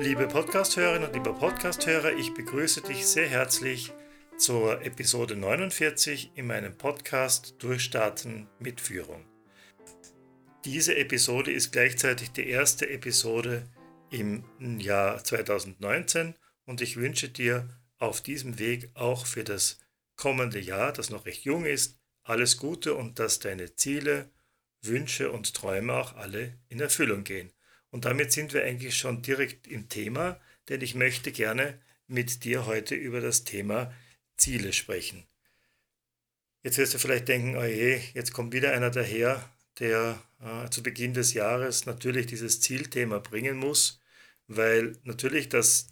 Liebe Podcasthörerinnen und lieber Podcasthörer, ich begrüße dich sehr herzlich zur Episode 49 in meinem Podcast Durchstarten mit Führung. Diese Episode ist gleichzeitig die erste Episode im Jahr 2019 und ich wünsche dir auf diesem Weg auch für das kommende Jahr, das noch recht jung ist, alles Gute und dass deine Ziele, Wünsche und Träume auch alle in Erfüllung gehen. Und damit sind wir eigentlich schon direkt im Thema, denn ich möchte gerne mit dir heute über das Thema Ziele sprechen. Jetzt wirst du vielleicht denken, oh je, jetzt kommt wieder einer daher, der äh, zu Beginn des Jahres natürlich dieses Zielthema bringen muss, weil natürlich das,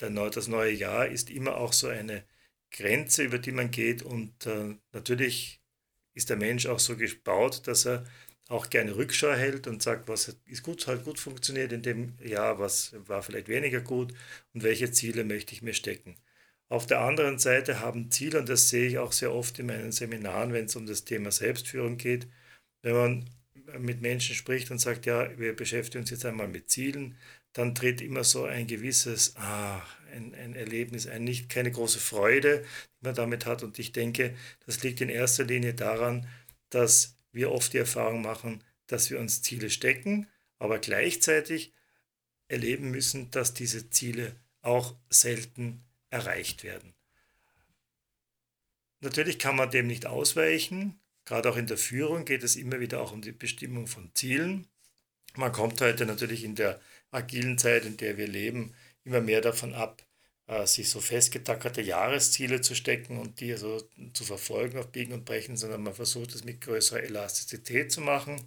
der, das neue Jahr ist immer auch so eine Grenze, über die man geht und äh, natürlich ist der Mensch auch so gebaut, dass er auch gerne Rückschau hält und sagt, was ist gut, hat gut funktioniert in dem Jahr, was war vielleicht weniger gut und welche Ziele möchte ich mir stecken. Auf der anderen Seite haben Ziele, und das sehe ich auch sehr oft in meinen Seminaren, wenn es um das Thema Selbstführung geht, wenn man mit Menschen spricht und sagt, ja, wir beschäftigen uns jetzt einmal mit Zielen, dann tritt immer so ein gewisses, ah, ein, ein Erlebnis, ein nicht, keine große Freude, die man damit hat. Und ich denke, das liegt in erster Linie daran, dass wir oft die Erfahrung machen, dass wir uns Ziele stecken, aber gleichzeitig erleben müssen, dass diese Ziele auch selten erreicht werden. Natürlich kann man dem nicht ausweichen. Gerade auch in der Führung geht es immer wieder auch um die Bestimmung von Zielen. Man kommt heute natürlich in der agilen Zeit, in der wir leben, immer mehr davon ab, sich so festgetackerte Jahresziele zu stecken und die also zu verfolgen auf Biegen und Brechen, sondern man versucht es mit größerer Elastizität zu machen.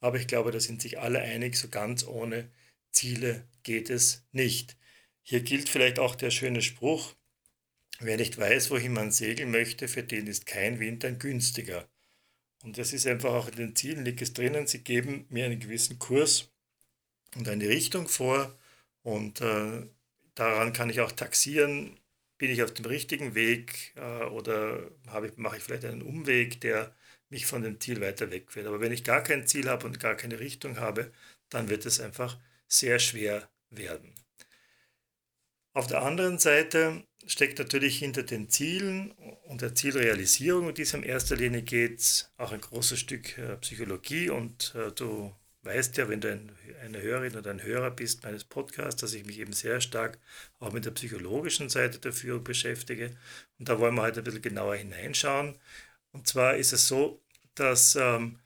Aber ich glaube, da sind sich alle einig, so ganz ohne Ziele geht es nicht. Hier gilt vielleicht auch der schöne Spruch, wer nicht weiß, wohin man segeln möchte, für den ist kein Wind ein günstiger. Und das ist einfach auch in den Zielen, liegt es drinnen, sie geben mir einen gewissen Kurs und eine Richtung vor und äh, daran kann ich auch taxieren, bin ich auf dem richtigen Weg äh, oder ich, mache ich vielleicht einen Umweg, der mich von dem Ziel weiter wegführt. Aber wenn ich gar kein Ziel habe und gar keine Richtung habe, dann wird es einfach sehr schwer werden. Auf der anderen Seite steckt natürlich hinter den Zielen und der Zielrealisierung, um die es in erster Linie geht, auch ein großes Stück äh, Psychologie und äh, du weißt ja, wenn du ein, eine Hörerin oder ein Hörer bist meines Podcasts, dass ich mich eben sehr stark auch mit der psychologischen Seite der Führung beschäftige. Und da wollen wir heute ein bisschen genauer hineinschauen. Und zwar ist es so, dass ähm,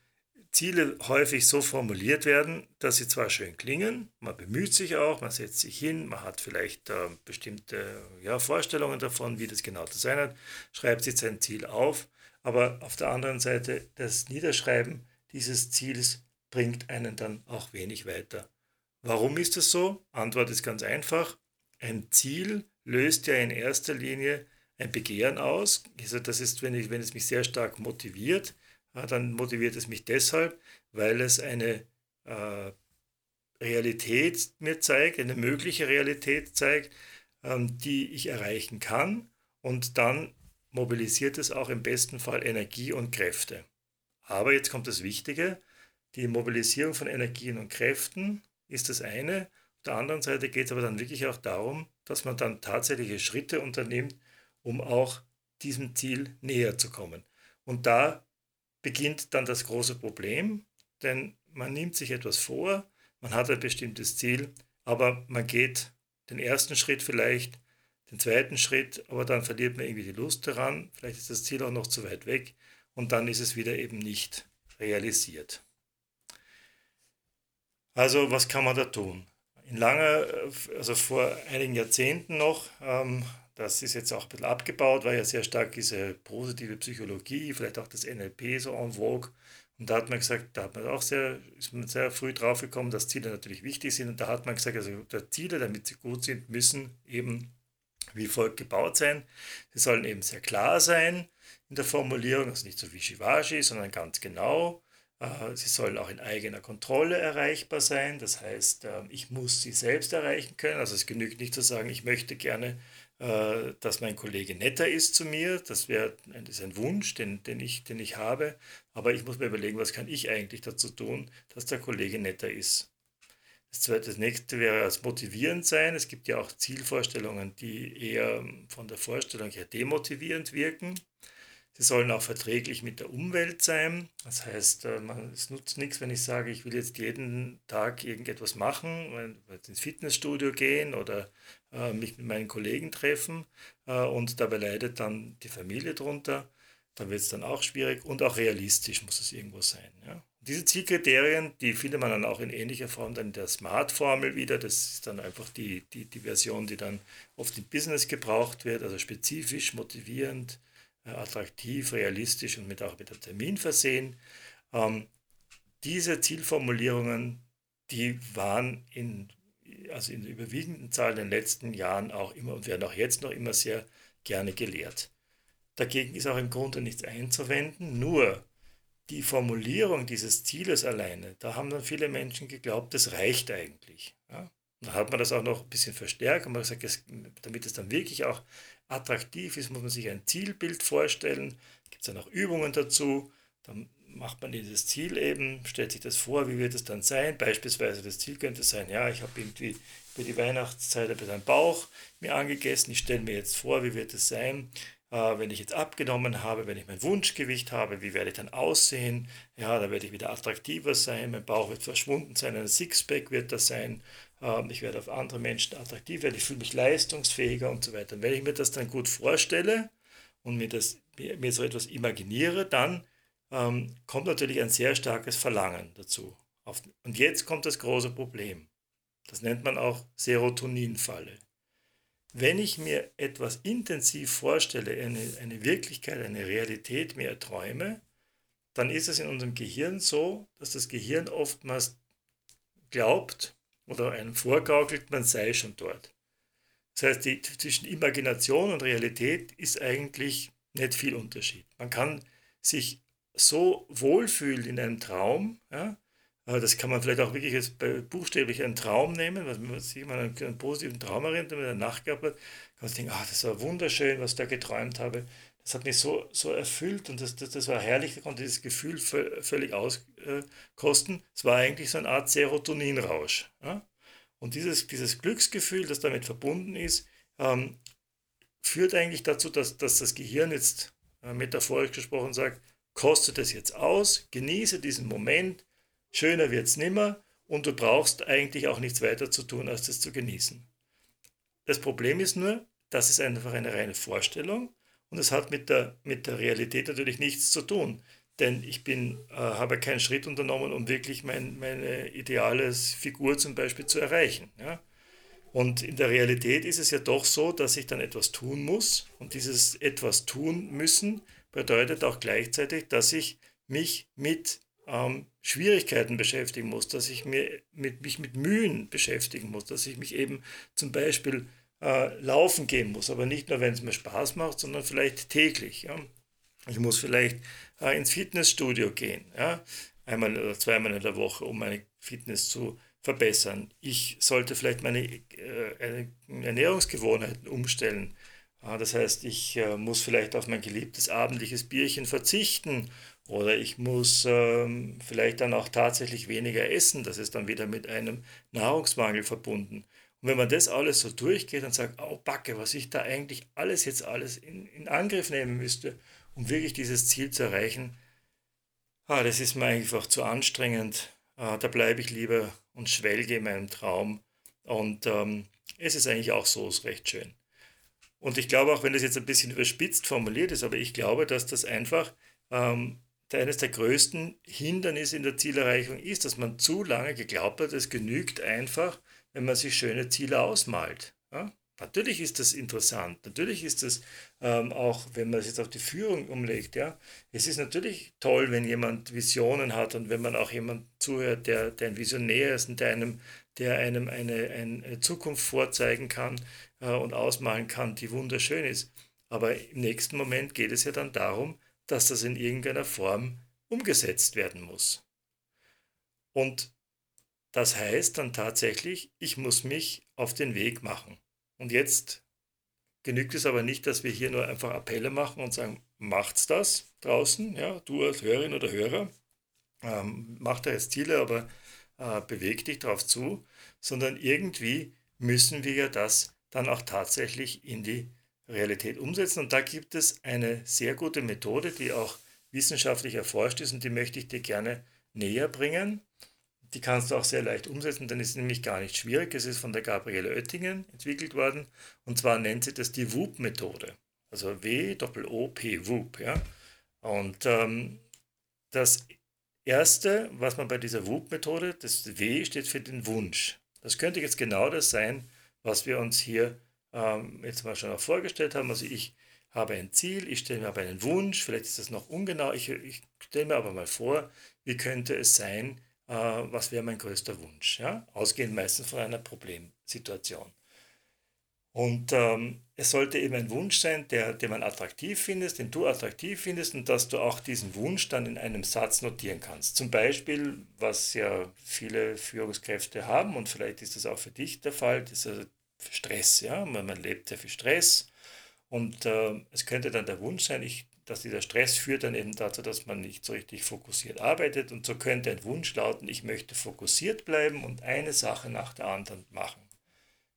Ziele häufig so formuliert werden, dass sie zwar schön klingen, man bemüht sich auch, man setzt sich hin, man hat vielleicht äh, bestimmte ja, Vorstellungen davon, wie das genau zu sein hat, schreibt sich sein Ziel auf, aber auf der anderen Seite das Niederschreiben dieses Ziels bringt einen dann auch wenig weiter. Warum ist das so? Antwort ist ganz einfach. Ein Ziel löst ja in erster Linie ein Begehren aus. Also das ist, wenn, ich, wenn es mich sehr stark motiviert, dann motiviert es mich deshalb, weil es eine äh, Realität mir zeigt, eine mögliche Realität zeigt, ähm, die ich erreichen kann. Und dann mobilisiert es auch im besten Fall Energie und Kräfte. Aber jetzt kommt das Wichtige, die Mobilisierung von Energien und Kräften ist das eine. Auf der anderen Seite geht es aber dann wirklich auch darum, dass man dann tatsächliche Schritte unternimmt, um auch diesem Ziel näher zu kommen. Und da beginnt dann das große Problem, denn man nimmt sich etwas vor, man hat ein bestimmtes Ziel, aber man geht den ersten Schritt vielleicht, den zweiten Schritt, aber dann verliert man irgendwie die Lust daran, vielleicht ist das Ziel auch noch zu weit weg und dann ist es wieder eben nicht realisiert. Also was kann man da tun? In langer, also vor einigen Jahrzehnten noch, ähm, das ist jetzt auch ein bisschen abgebaut, weil ja sehr stark diese positive Psychologie, vielleicht auch das NLP so en vogue. Und da hat man gesagt, da hat man auch sehr, ist man sehr früh drauf gekommen, dass Ziele natürlich wichtig sind. Und da hat man gesagt, also Ziele, damit sie gut sind, müssen eben wie folgt gebaut sein. Sie sollen eben sehr klar sein in der Formulierung, also nicht so wischiwaschi, sondern ganz genau. Äh, sie sollen auch in eigener Kontrolle erreichbar sein. Das heißt, ähm, ich muss sie selbst erreichen können. Also es genügt nicht zu sagen, ich möchte gerne, äh, dass mein Kollege netter ist zu mir. Das das ist ein Wunsch, den, den, ich, den ich habe. Aber ich muss mir überlegen, was kann ich eigentlich dazu tun, dass der Kollege netter ist. Das, zweite, das nächste wäre als motivierend sein. Es gibt ja auch Zielvorstellungen, die eher von der Vorstellung her demotivierend wirken. Sie sollen auch verträglich mit der Umwelt sein. Das heißt, äh, es nutzt nichts, wenn ich sage, ich will jetzt jeden Tag irgendetwas machen, ins Fitnessstudio gehen oder äh, mich mit meinen Kollegen treffen äh, und dabei leidet dann die Familie drunter. Dann wird es dann auch schwierig und auch realistisch muss es irgendwo sein. Ja? Diese Zielkriterien, die findet man dann auch in ähnlicher Form dann in der Smart-Formel wieder. Das ist dann einfach die, die, die Version, die dann oft im Business gebraucht wird, also spezifisch, motivierend, attraktiv, realistisch und mit auch mit einem Termin versehen. Ähm, diese Zielformulierungen, die waren in, also in der überwiegenden Zahl in den letzten Jahren auch immer und werden auch jetzt noch immer sehr gerne gelehrt. Dagegen ist auch im Grunde nichts einzuwenden, nur die Formulierung dieses Zieles alleine, da haben dann viele Menschen geglaubt, das reicht eigentlich. Ja? Da hat man das auch noch ein bisschen verstärkt und man gesagt, damit es dann wirklich auch attraktiv ist, muss man sich ein Zielbild vorstellen. Gibt es dann auch Übungen dazu. Dann macht man dieses Ziel eben, stellt sich das vor, wie wird es dann sein. Beispielsweise das Ziel könnte sein, ja, ich habe irgendwie über die Weihnachtszeit ein bisschen Bauch mir angegessen. Ich stelle mir jetzt vor, wie wird es sein, äh, wenn ich jetzt abgenommen habe, wenn ich mein Wunschgewicht habe, wie werde ich dann aussehen? Ja, da werde ich wieder attraktiver sein, mein Bauch wird verschwunden sein, ein Sixpack wird das sein ich werde auf andere Menschen attraktiv werden, ich fühle mich leistungsfähiger und so weiter. Und wenn ich mir das dann gut vorstelle und mir, das, mir so etwas imaginiere, dann ähm, kommt natürlich ein sehr starkes Verlangen dazu. Und jetzt kommt das große Problem. Das nennt man auch Serotoninfalle. Wenn ich mir etwas intensiv vorstelle, eine, eine Wirklichkeit, eine Realität mir erträume, dann ist es in unserem Gehirn so, dass das Gehirn oftmals glaubt, oder einem vorgaukelt, man sei schon dort. Das heißt, die, zwischen Imagination und Realität ist eigentlich nicht viel Unterschied. Man kann sich so wohlfühlen in einem Traum, ja, das kann man vielleicht auch wirklich jetzt buchstäblich einen Traum nehmen, wenn man sich mal einen, einen positiven Traum erinnert, wenn man eine Nacht gehabt hat, kann man sich denken, ah, das war wunderschön, was ich da geträumt habe. Das hat mich so, so erfüllt und das, das, das war herrlich, da konnte dieses Gefühl völlig auskosten. es war eigentlich so eine Art Serotoninrausch. Ja? Und dieses, dieses Glücksgefühl, das damit verbunden ist, ähm, führt eigentlich dazu, dass, dass das Gehirn jetzt äh, metaphorisch gesprochen sagt, kostet es jetzt aus, genieße diesen Moment, schöner wird es nimmer und du brauchst eigentlich auch nichts weiter zu tun, als das zu genießen. Das Problem ist nur, das ist einfach eine reine Vorstellung und es hat mit der, mit der Realität natürlich nichts zu tun. Denn ich bin, äh, habe keinen Schritt unternommen, um wirklich mein, meine ideale Figur zum Beispiel zu erreichen. Ja? Und in der Realität ist es ja doch so, dass ich dann etwas tun muss. Und dieses etwas tun müssen bedeutet auch gleichzeitig, dass ich mich mit ähm, Schwierigkeiten beschäftigen muss, dass ich mir mit, mich mit Mühen beschäftigen muss, dass ich mich eben zum Beispiel äh, laufen gehen muss, aber nicht nur, wenn es mir Spaß macht, sondern vielleicht täglich. Ja? Ich muss vielleicht äh, ins Fitnessstudio gehen, ja? einmal oder zweimal in der Woche, um meine Fitness zu verbessern. Ich sollte vielleicht meine äh, Ernährungsgewohnheiten umstellen. Das heißt, ich äh, muss vielleicht auf mein geliebtes abendliches Bierchen verzichten oder ich muss ähm, vielleicht dann auch tatsächlich weniger essen. Das ist dann wieder mit einem Nahrungsmangel verbunden. Und wenn man das alles so durchgeht und sagt, oh Backe, was ich da eigentlich alles jetzt alles in, in Angriff nehmen müsste, um wirklich dieses Ziel zu erreichen, ah, das ist mir einfach zu anstrengend. Ah, da bleibe ich lieber und schwelge in meinem Traum. Und ähm, es ist eigentlich auch so ist recht schön. Und ich glaube auch, wenn das jetzt ein bisschen überspitzt formuliert ist, aber ich glaube, dass das einfach ähm, eines der größten Hindernisse in der Zielerreichung ist, dass man zu lange geglaubt hat, es genügt einfach, wenn man sich schöne Ziele ausmalt. Ja? Natürlich ist das interessant, natürlich ist das ähm, auch, wenn man es jetzt auf die Führung umlegt, ja, es ist natürlich toll, wenn jemand Visionen hat und wenn man auch jemand zuhört, der, der ein Visionär ist und der einem, der einem eine, eine Zukunft vorzeigen kann äh, und ausmalen kann, die wunderschön ist. Aber im nächsten Moment geht es ja dann darum, dass das in irgendeiner Form umgesetzt werden muss. Und das heißt dann tatsächlich, ich muss mich auf den Weg machen. Und jetzt genügt es aber nicht, dass wir hier nur einfach Appelle machen und sagen, macht's das draußen, ja, du als Hörerin oder Hörer, ähm, macht da jetzt Ziele, aber äh, beweg dich darauf zu, sondern irgendwie müssen wir das dann auch tatsächlich in die Realität umsetzen. Und da gibt es eine sehr gute Methode, die auch wissenschaftlich erforscht ist und die möchte ich dir gerne näher bringen. Die kannst du auch sehr leicht umsetzen, denn es ist nämlich gar nicht schwierig. Es ist von der Gabriele Oettingen entwickelt worden und zwar nennt sie das die WOOP-Methode. Also W-O-P, WOOP. Ja? Und ähm, das Erste, was man bei dieser WOOP-Methode, das W steht für den Wunsch. Das könnte jetzt genau das sein, was wir uns hier ähm, jetzt mal schon auch vorgestellt haben. Also ich habe ein Ziel, ich stelle mir aber einen Wunsch, vielleicht ist das noch ungenau, ich, ich stelle mir aber mal vor, wie könnte es sein, äh, was wäre mein größter Wunsch, ja? ausgehend meistens von einer Problemsituation. Und ähm, es sollte eben ein Wunsch sein, der, den man attraktiv findest, den du attraktiv findest und dass du auch diesen Wunsch dann in einem Satz notieren kannst. Zum Beispiel, was ja viele Führungskräfte haben und vielleicht ist das auch für dich der Fall, dieser Stress. Ja? Man, man lebt sehr viel Stress und äh, es könnte dann der Wunsch sein, ich, dass dieser Stress führt dann eben dazu, dass man nicht so richtig fokussiert arbeitet und so könnte ein Wunsch lauten, ich möchte fokussiert bleiben und eine Sache nach der anderen machen.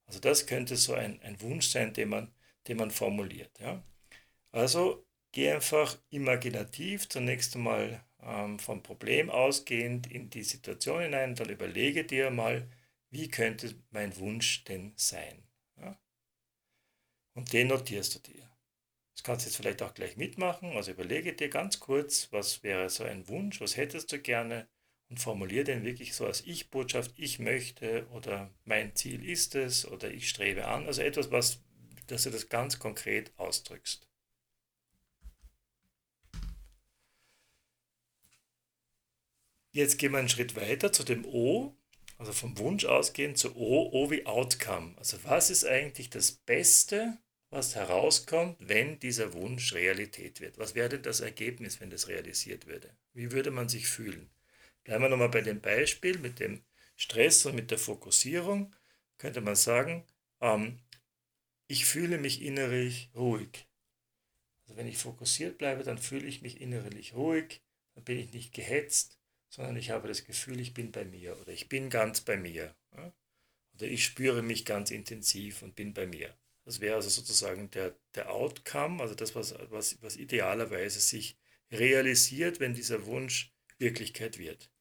Also das könnte so ein, ein Wunsch sein, den man, den man formuliert. Ja? Also geh einfach imaginativ zunächst einmal ähm, vom Problem ausgehend in die Situation hinein, dann überlege dir mal, wie könnte mein Wunsch denn sein? Ja? Und den notierst du dir. Das kannst du jetzt vielleicht auch gleich mitmachen. Also überlege dir ganz kurz, was wäre so ein Wunsch, was hättest du gerne und formuliere den wirklich so als Ich-Botschaft, ich möchte oder mein Ziel ist es oder ich strebe an. Also etwas, was, dass du das ganz konkret ausdrückst. Jetzt gehen wir einen Schritt weiter zu dem O, also vom Wunsch ausgehend zu O, O wie Outcome. Also was ist eigentlich das Beste, was herauskommt, wenn dieser Wunsch Realität wird? Was wäre das Ergebnis, wenn das realisiert würde? Wie würde man sich fühlen? Bleiben wir nochmal bei dem Beispiel mit dem Stress und mit der Fokussierung. Könnte man sagen, ähm, ich fühle mich innerlich ruhig. Also wenn ich fokussiert bleibe, dann fühle ich mich innerlich ruhig, dann bin ich nicht gehetzt, sondern ich habe das Gefühl, ich bin bei mir oder ich bin ganz bei mir. Oder ich spüre mich ganz intensiv und bin bei mir. Das wäre also sozusagen der, der Outcome, also das, was, was, was idealerweise sich realisiert, wenn dieser Wunsch Wirklichkeit wird.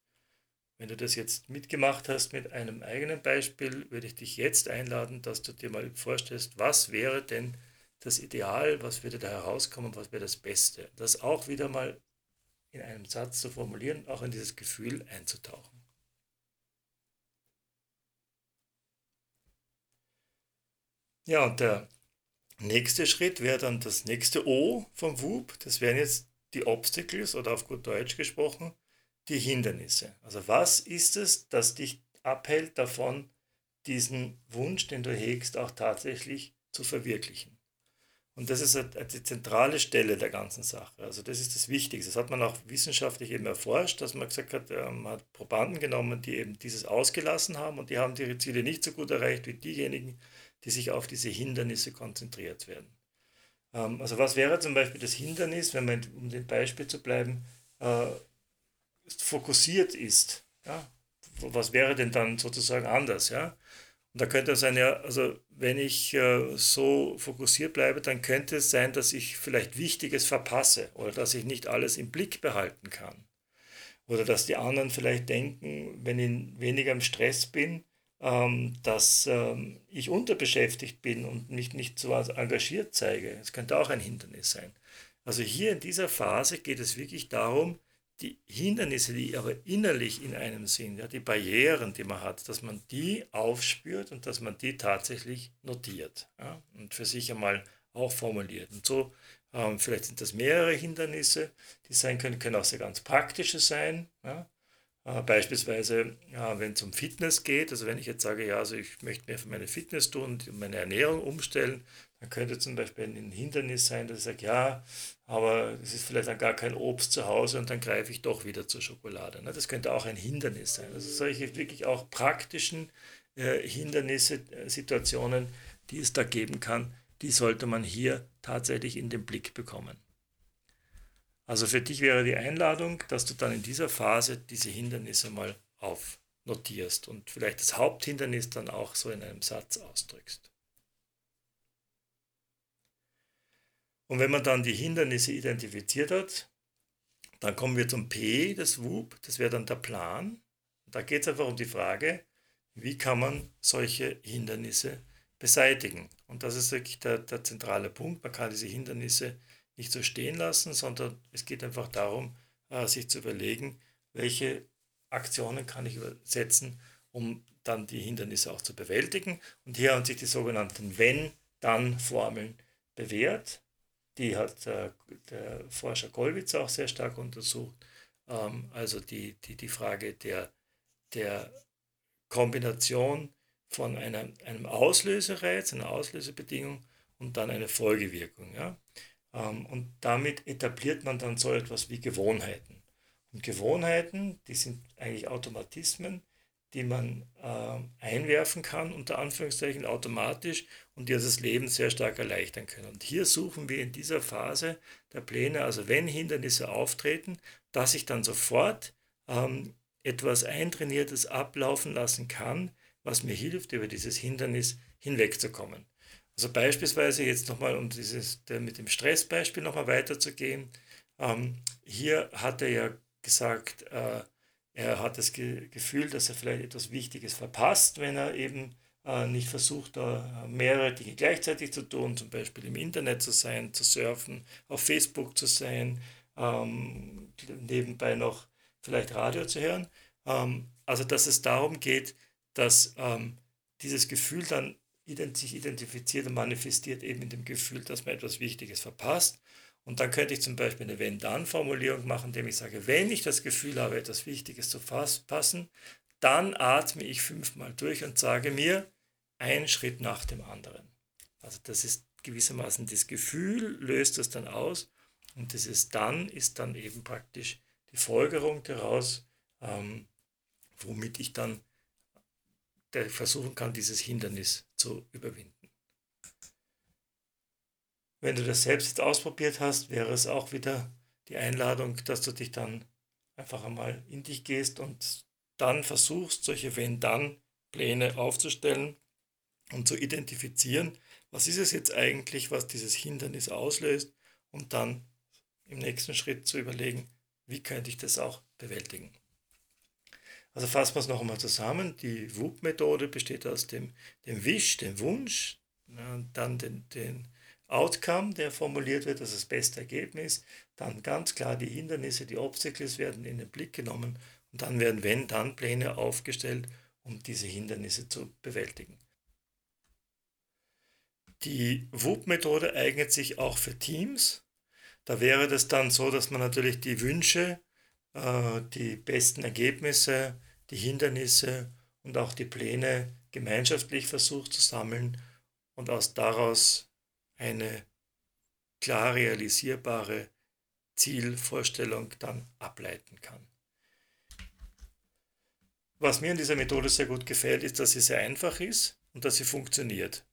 Wenn du das jetzt mitgemacht hast mit einem eigenen Beispiel, würde ich dich jetzt einladen, dass du dir mal vorstellst, was wäre denn das Ideal, was würde da herauskommen, was wäre das Beste. Das auch wieder mal in einem Satz zu formulieren, auch in dieses Gefühl einzutauchen. Ja, und der nächste Schritt wäre dann das nächste O vom WUP. Das wären jetzt die Obstacles oder auf gut Deutsch gesprochen, die Hindernisse. Also was ist es, das dich abhält davon, diesen Wunsch, den du hegst, auch tatsächlich zu verwirklichen? Und das ist die zentrale Stelle der ganzen Sache. Also das ist das Wichtigste. Das hat man auch wissenschaftlich eben erforscht, dass man gesagt hat, ähm, man hat Probanden genommen, die eben dieses ausgelassen haben und die haben ihre Ziele nicht so gut erreicht wie diejenigen, die sich auf diese Hindernisse konzentriert werden. Ähm, also was wäre zum Beispiel das Hindernis, wenn man, um dem Beispiel zu bleiben, äh, fokussiert ist. Ja? Was wäre denn dann sozusagen anders? Ja? Und da könnte es sein, ja, also wenn ich äh, so fokussiert bleibe, dann könnte es sein, dass ich vielleicht Wichtiges verpasse oder dass ich nicht alles im Blick behalten kann. Oder dass die anderen vielleicht denken, wenn ich weniger im Stress bin, ähm, dass ähm, ich unterbeschäftigt bin und mich nicht so engagiert zeige. Das könnte auch ein Hindernis sein. Also hier in dieser Phase geht es wirklich darum, die Hindernisse, die aber innerlich in einem sind, ja, die Barrieren, die man hat, dass man die aufspürt und dass man die tatsächlich notiert ja, und für sich einmal auch formuliert. Und so, ähm, vielleicht sind das mehrere Hindernisse, die sein können, können auch sehr ganz praktische sein. Ja. Äh, beispielsweise, wenn es um Fitness geht, also wenn ich jetzt sage, ja, also ich möchte mehr für meine Fitness tun und meine Ernährung umstellen, dann könnte zum Beispiel ein Hindernis sein, dass ich sage, ja, aber es ist vielleicht dann gar kein Obst zu Hause und dann greife ich doch wieder zur Schokolade. Ne? Das könnte auch ein Hindernis sein. Also solche wirklich auch praktischen äh, Hindernisse, äh, Situationen, die es da geben kann, die sollte man hier tatsächlich in den Blick bekommen. Also für dich wäre die Einladung, dass du dann in dieser Phase diese Hindernisse mal auf, notierst und vielleicht das Haupthindernis dann auch so in einem Satz ausdrückst. Und wenn man dann die Hindernisse identifiziert hat, dann kommen wir zum P, das WUP, das wäre dann der Plan. Da geht es einfach um die Frage, wie kann man solche Hindernisse beseitigen. Und das ist wirklich der, der zentrale Punkt. Man kann diese Hindernisse nicht so stehen lassen, sondern es geht einfach darum, äh, sich zu überlegen, welche Aktionen kann ich setzen, um dann die Hindernisse auch zu bewältigen. Und hier haben sich die sogenannten Wenn-Dann-Formeln bewährt. Die hat äh, der Forscher Gollwitz auch sehr stark untersucht. Ähm, also die, die, die Frage der, der Kombination von einem, einem Auslösereiz, einer Auslösebedingung und dann eine Folgewirkung. Ja? Ähm, und damit etabliert man dann so etwas wie Gewohnheiten. Und Gewohnheiten, die sind eigentlich Automatismen, die man äh, einwerfen kann, unter Anführungszeichen automatisch und die das Leben sehr stark erleichtern können. Und hier suchen wir in dieser Phase der Pläne, also wenn Hindernisse auftreten, dass ich dann sofort ähm, etwas Eintrainiertes ablaufen lassen kann, was mir hilft, über dieses Hindernis hinwegzukommen. Also beispielsweise jetzt nochmal, um dieses mit dem Stressbeispiel nochmal weiterzugehen. Ähm, hier hat er ja gesagt, äh, er hat das Ge Gefühl, dass er vielleicht etwas Wichtiges verpasst, wenn er eben äh, nicht versucht, da mehrere Dinge gleichzeitig zu tun, zum Beispiel im Internet zu sein, zu surfen, auf Facebook zu sein, ähm, nebenbei noch vielleicht Radio zu hören. Ähm, also dass es darum geht, dass ähm, dieses Gefühl dann sich identifiziert und manifestiert eben in dem Gefühl, dass man etwas Wichtiges verpasst. Und dann könnte ich zum Beispiel eine Wenn-Dann-Formulierung machen, indem ich sage, wenn ich das Gefühl habe, etwas Wichtiges zu passen, dann atme ich fünfmal durch und sage mir, ein Schritt nach dem anderen. Also das ist gewissermaßen das Gefühl, löst das dann aus und dieses Dann ist dann eben praktisch die Folgerung daraus, ähm, womit ich dann versuchen kann, dieses Hindernis zu überwinden. Wenn du das selbst ausprobiert hast, wäre es auch wieder die Einladung, dass du dich dann einfach einmal in dich gehst und dann versuchst, solche Wenn-Dann-Pläne aufzustellen und zu identifizieren, was ist es jetzt eigentlich, was dieses Hindernis auslöst und dann im nächsten Schritt zu überlegen, wie könnte ich das auch bewältigen. Also fassen wir es noch einmal zusammen. Die WUP-Methode besteht aus dem, dem Wish, dem Wunsch, dann den, den Outcome, der formuliert wird, also das beste Ergebnis, dann ganz klar die Hindernisse, die Obstacles werden in den Blick genommen und dann werden Wenn-Dann-Pläne aufgestellt, um diese Hindernisse zu bewältigen. Die WUP-Methode eignet sich auch für Teams. Da wäre das dann so, dass man natürlich die Wünsche äh, die besten Ergebnisse, die Hindernisse und auch die Pläne gemeinschaftlich versucht zu sammeln und aus daraus eine klar realisierbare Zielvorstellung dann ableiten kann. Was mir in dieser Methode sehr gut gefällt, ist, dass sie sehr einfach ist und dass sie funktioniert.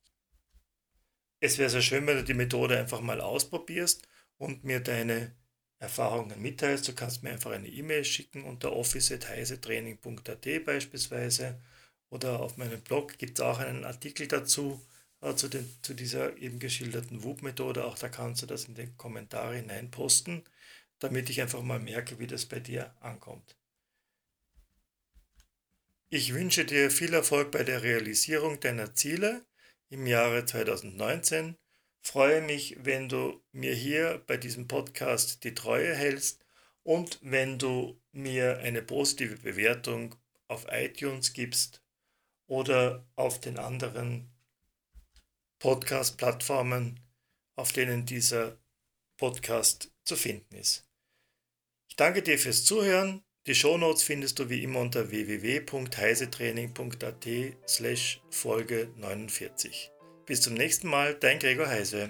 Es wäre sehr schön, wenn du die Methode einfach mal ausprobierst und mir deine Erfahrungen mitteilst. Du kannst mir einfach eine E-Mail schicken unter office.heisetraining.at beispielsweise oder auf meinem Blog gibt es auch einen Artikel dazu äh, zu, den, zu dieser eben geschilderten WUP-Methode. Auch da kannst du das in die Kommentare hinein damit ich einfach mal merke, wie das bei dir ankommt. Ich wünsche dir viel Erfolg bei der Realisierung deiner Ziele im Jahre 2019 freue mich, wenn du mir hier bei diesem Podcast die Treue hältst und wenn du mir eine positive Bewertung auf iTunes gibst oder auf den anderen Podcast-Plattformen, auf denen dieser Podcast zu finden ist. Ich danke dir fürs Zuhören. Die Shownotes findest du wie immer unter www.heisetraining.at slash Folge 49. Bis zum nächsten Mal, dein Gregor Heise.